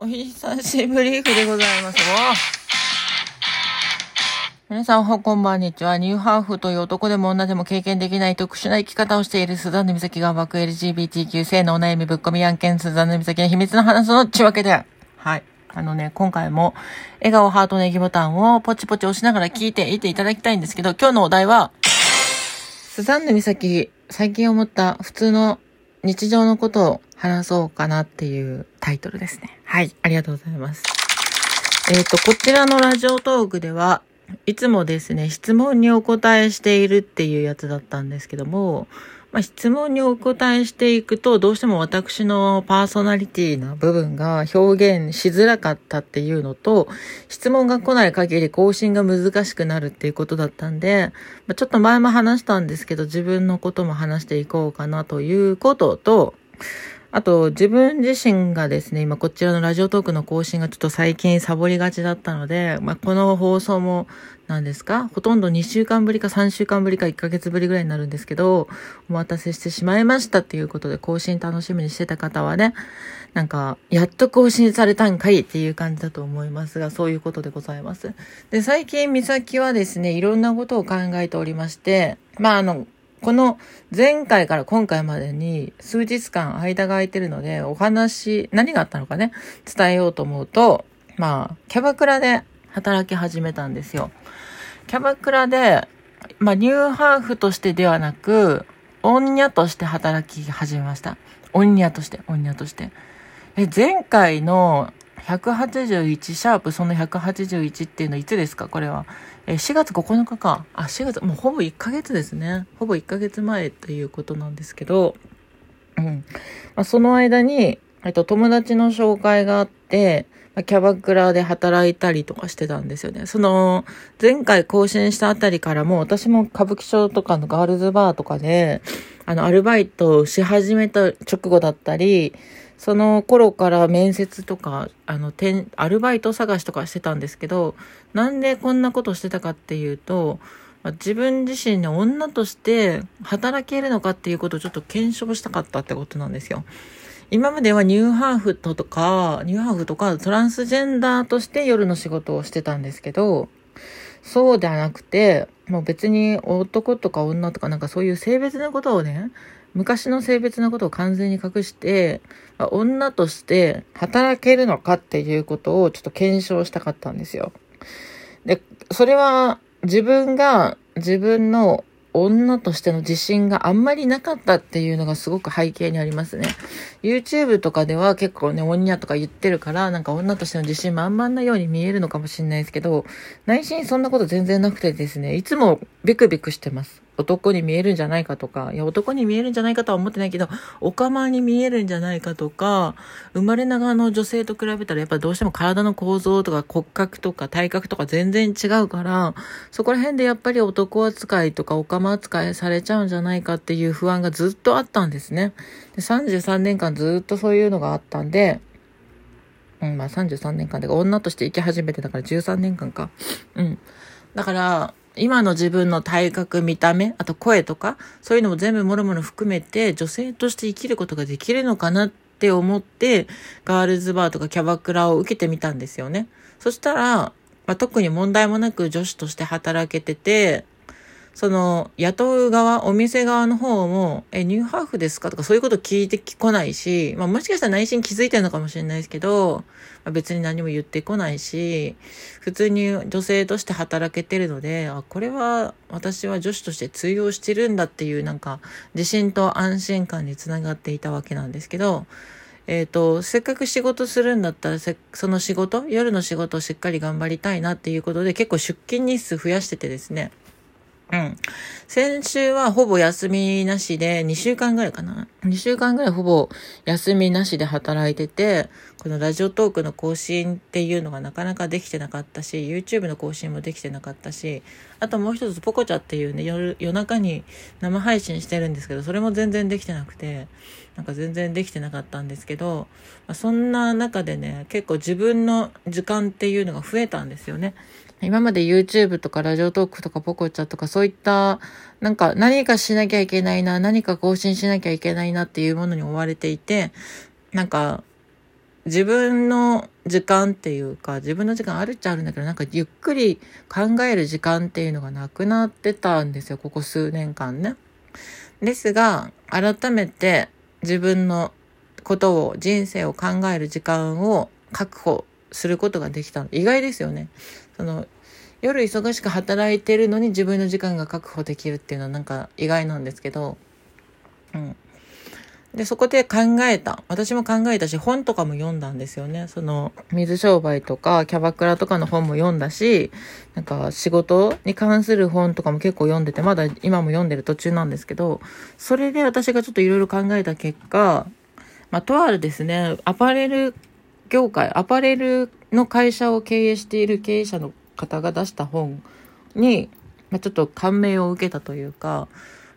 お久しぶりでございます。皆さん、おはこんばんにちは。ニューハーフという男でも女でも経験できない特殊な生き方をしているスザンヌミサキが爆 LGBTQ 性のお悩みぶっ込み案件スザンヌミサキの秘密の話のちわけで。はい。あのね、今回も笑顔ハートネギボタンをポチポチ押しながら聞いていていただきたいんですけど、今日のお題は、スザンヌミサキ、最近思った普通の日常のことを話そうかなっていうタイトルですね。はい、ありがとうございます。えっ、ー、と、こちらのラジオトークでは、いつもですね、質問にお答えしているっていうやつだったんですけども、まあ、質問にお答えしていくと、どうしても私のパーソナリティな部分が表現しづらかったっていうのと、質問が来ない限り更新が難しくなるっていうことだったんで、まあ、ちょっと前も話したんですけど、自分のことも話していこうかなということと、あと、自分自身がですね、今こちらのラジオトークの更新がちょっと最近サボりがちだったので、まあ、この放送も何ですかほとんど2週間ぶりか3週間ぶりか1ヶ月ぶりぐらいになるんですけど、お待たせしてしまいましたっていうことで更新楽しみにしてた方はね、なんか、やっと更新されたんかいっていう感じだと思いますが、そういうことでございます。で、最近美咲はですね、いろんなことを考えておりまして、まあ、あの、この前回から今回までに数日間間が空いてるので、お話、何があったのかね、伝えようと思うと、まあ、キャバクラで働き始めたんですよ。キャバクラで、まあ、ニューハーフとしてではなく、女として働き始めました。女として、女として。え、前回の181シャープその181っていうのいつですか？これは。え4月9日か。あ、4月、もうほぼ1ヶ月ですね。ほぼ1ヶ月前ということなんですけど、うん。まあ、その間に、えっと、友達の紹介があって、まあ、キャバクラで働いたりとかしてたんですよね。その、前回更新したあたりからも、私も歌舞伎町とかのガールズバーとかで、あの、アルバイトをし始めた直後だったり、その頃から面接とか、あの、アルバイト探しとかしてたんですけど、なんでこんなことしてたかっていうと、自分自身の女として働けるのかっていうことをちょっと検証したかったってことなんですよ。今まではニューハーフとか、ニューハーフとかトランスジェンダーとして夜の仕事をしてたんですけど、そうではなくて、もう別に男とか女とかなんかそういう性別のことをね、昔の性別のことを完全に隠して、女として働けるのかっていうことをちょっと検証したかったんですよ。で、それは自分が自分の女としての自信があんまりなかったっていうのがすごく背景にありますね。YouTube とかでは結構ね、女とか言ってるから、なんか女としての自信満々なように見えるのかもしれないですけど、内心そんなこと全然なくてですね、いつもビクビクしてます。男に見えるんじゃないかとか、いや、男に見えるんじゃないかとは思ってないけど、おかまに見えるんじゃないかとか、生まれながらの女性と比べたら、やっぱどうしても体の構造とか骨格とか体格とか全然違うから、そこら辺でやっぱり男扱いとかおかま扱いされちゃうんじゃないかっていう不安がずっとあったんですね。で33年間ずっとそういうのがあったんで、うん、まあ33年間で女として生き始めてだから13年間か。うん。だから、今の自分の体格、見た目、あと声とか、そういうのも全部もろもろ含めて、女性として生きることができるのかなって思って、ガールズバーとかキャバクラを受けてみたんですよね。そしたら、まあ、特に問題もなく女子として働けてて、その、雇う側、お店側の方も、え、ニューハーフですかとかそういうこと聞いてこないし、まあもしかしたら内心気づいてるのかもしれないですけど、別に何も言ってこないし、普通に女性として働けてるので、あ、これは私は女子として通用してるんだっていうなんか自信と安心感につながっていたわけなんですけど、えっ、ー、と、せっかく仕事するんだったら、その仕事、夜の仕事をしっかり頑張りたいなっていうことで結構出勤日数増やしててですね。うん。先週はほぼ休みなしで、2週間ぐらいかな。2週間ぐらいほぼ休みなしで働いてて、このラジオトークの更新っていうのがなかなかできてなかったし、YouTube の更新もできてなかったし、あともう一つポコチャっていうね、夜、夜中に生配信してるんですけど、それも全然できてなくて、なんか全然できてなかったんですけど、まあ、そんな中でね、結構自分の時間っていうのが増えたんですよね。今まで YouTube とかラジオトークとかポコチャとかそういった、なんか何かしなきゃいけないな、何か更新しなきゃいけないなっていうものに追われていて、なんか、自分の時間っていうか、自分の時間あるっちゃあるんだけど、なんかゆっくり考える時間っていうのがなくなってたんですよ、ここ数年間ね。ですが、改めて自分のことを、人生を考える時間を確保することができたの。意外ですよね。その、夜忙しく働いてるのに自分の時間が確保できるっていうのはなんか意外なんですけど、うん。で、そこで考えた。私も考えたし、本とかも読んだんですよね。その、水商売とか、キャバクラとかの本も読んだし、なんか仕事に関する本とかも結構読んでて、まだ今も読んでる途中なんですけど、それで私がちょっといろいろ考えた結果、まあ、とあるですね、アパレル業界、アパレルの会社を経営している経営者の方が出した本に、まあ、ちょっと感銘を受けたというか、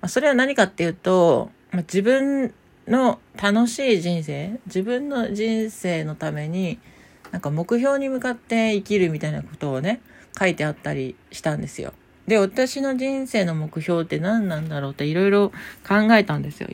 まあ、それは何かっていうと、まあ、自分の楽しい人生自分の人生のためになんか目標に向かって生きるみたいなことをね書いてあったりしたんですよ。で、私の人生の目標って何なんだろうっていろいろ考えたんですよ。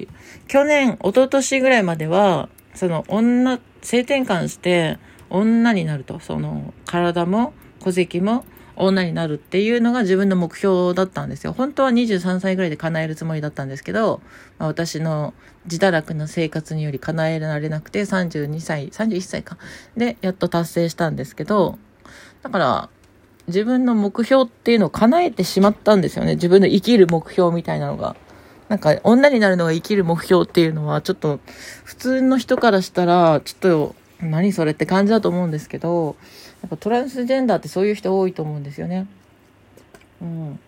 去年、一昨年ぐらいまでは、その女、性転換して女になると、その体も戸籍も女になるっていうのが自分の目標だったんですよ。本当は23歳ぐらいで叶えるつもりだったんですけど、まあ、私の自堕落な生活により叶えられなくて32歳、31歳か。で、やっと達成したんですけど、だから、自分の目標っていうのを叶えてしまったんですよね。自分の生きる目標みたいなのが。なんか、女になるのが生きる目標っていうのは、ちょっと、普通の人からしたら、ちょっと、何それって感じだと思うんですけど、やっぱトランスジェンダーってそういう人多いと思うんですよね。うん。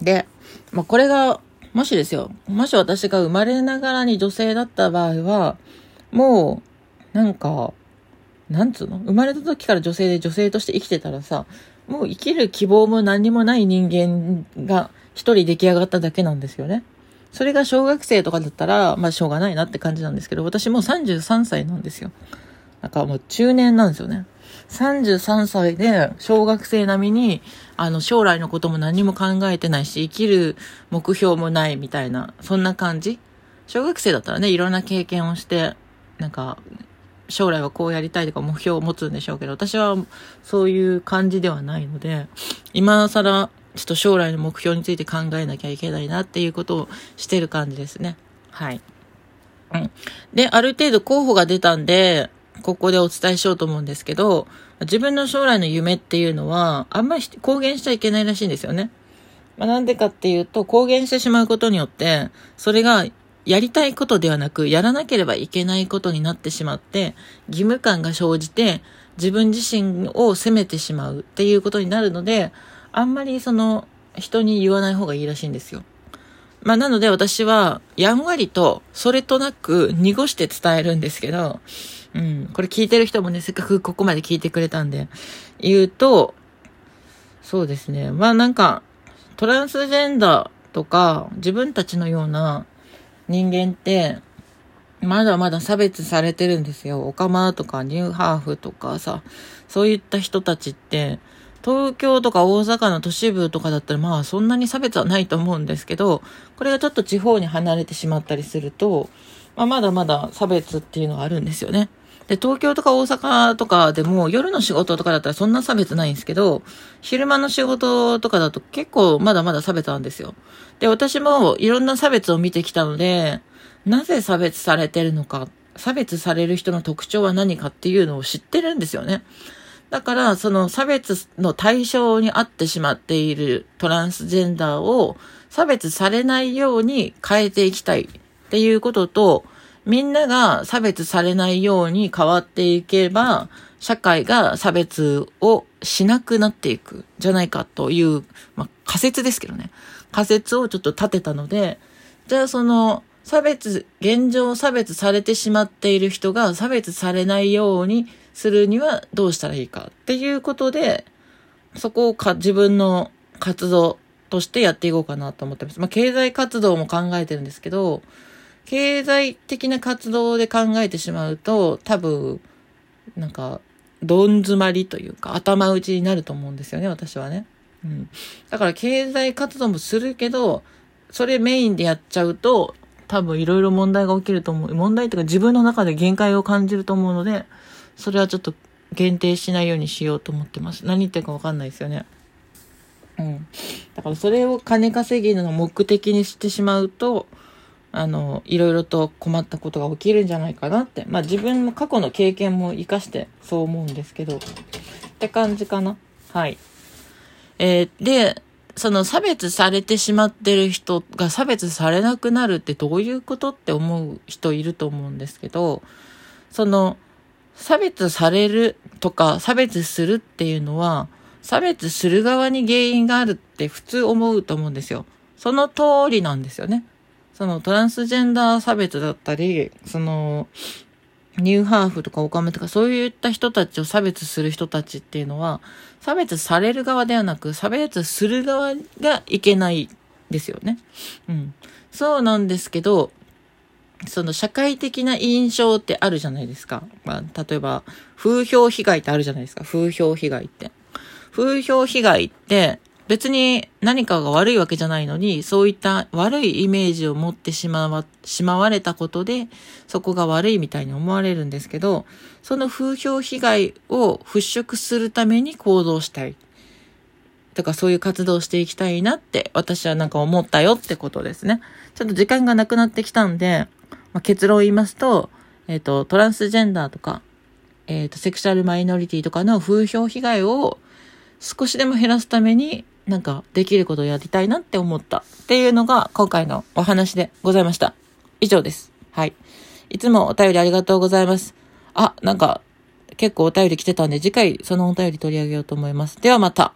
で、まあ、これが、もしですよ、もし私が生まれながらに女性だった場合は、もう、なんか、なんつうの？生まれた時から女性で女性として生きてたらさ、もう生きる希望も何にもない人間が一人出来上がっただけなんですよね。それが小学生とかだったら、まあしょうがないなって感じなんですけど、私もう33歳なんですよ。なんかもう中年なんですよね。33歳で小学生並みに、あの将来のことも何も考えてないし、生きる目標もないみたいな、そんな感じ。小学生だったらね、いろんな経験をして、なんか、将来はこうやりたいとか目標を持つんでしょうけど、私はそういう感じではないので、今更ちょっと将来の目標について考えなきゃいけないなっていうことをしてる感じですね。はい。うん。で、ある程度候補が出たんで、ここでお伝えしようと思うんですけど、自分の将来の夢っていうのは、あんまり公言しちゃいけないらしいんですよね。まあ、なんでかっていうと、公言してしまうことによって、それがやりたいことではなく、やらなければいけないことになってしまって、義務感が生じて、自分自身を責めてしまうっていうことになるので、あんまりその、人に言わない方がいいらしいんですよ。まあ、なので私は、やんわりと、それとなく、濁して伝えるんですけど、うん、これ聞いてる人もね、せっかくここまで聞いてくれたんで、言うと、そうですね。まあなんか、トランスジェンダーとか、自分たちのような人間って、まだまだ差別されてるんですよ。オカマとかニューハーフとかさ、そういった人たちって、東京とか大阪の都市部とかだったらまあそんなに差別はないと思うんですけど、これがちょっと地方に離れてしまったりすると、まあ、まだまだ差別っていうのがあるんですよね。で、東京とか大阪とかでも夜の仕事とかだったらそんな差別ないんですけど、昼間の仕事とかだと結構まだまだ差別なんですよ。で、私もいろんな差別を見てきたので、なぜ差別されてるのか、差別される人の特徴は何かっていうのを知ってるんですよね。だから、その差別の対象に合ってしまっているトランスジェンダーを差別されないように変えていきたいっていうことと、みんなが差別されないように変わっていけば、社会が差別をしなくなっていくじゃないかという、まあ、仮説ですけどね。仮説をちょっと立てたので、じゃあその差別、現状差別されてしまっている人が差別されないようにするにはどうしたらいいかっていうことで、そこをか自分の活動としてやっていこうかなと思ってます。まあ、経済活動も考えてるんですけど、経済的な活動で考えてしまうと、多分、なんか、どん詰まりというか、頭打ちになると思うんですよね、私はね。うん。だから経済活動もするけど、それメインでやっちゃうと、多分いろいろ問題が起きると思う。問題っていうか自分の中で限界を感じると思うので、それはちょっと限定しないようにしようと思ってます。何言ってるかわかんないですよね。うん。だからそれを金稼ぎの目的にしてしまうと、あの、いろいろと困ったことが起きるんじゃないかなって。まあ自分の過去の経験も活かしてそう思うんですけど、って感じかな。はい。えー、で、その差別されてしまってる人が差別されなくなるってどういうことって思う人いると思うんですけど、その差別されるとか差別するっていうのは、差別する側に原因があるって普通思うと思うんですよ。その通りなんですよね。そのトランスジェンダー差別だったり、その、ニューハーフとかオカメとかそういった人たちを差別する人たちっていうのは、差別される側ではなく、差別する側がいけないですよね。うん。そうなんですけど、その社会的な印象ってあるじゃないですか。まあ、例えば、風評被害ってあるじゃないですか。風評被害って。風評被害って別に何かが悪いわけじゃないのに、そういった悪いイメージを持ってしまわ、しまわれたことで、そこが悪いみたいに思われるんですけど、その風評被害を払拭するために行動したい。とかそういう活動をしていきたいなって私はなんか思ったよってことですね。ちょっと時間がなくなってきたんで、まあ、結論を言いますと、えっ、ー、と、トランスジェンダーとか、えっ、ー、と、セクシャルマイノリティとかの風評被害を少しでも減らすためになんかできることをやりたいなって思ったっていうのが今回のお話でございました。以上です。はい。いつもお便りありがとうございます。あ、なんか結構お便り来てたんで次回そのお便り取り上げようと思います。ではまた。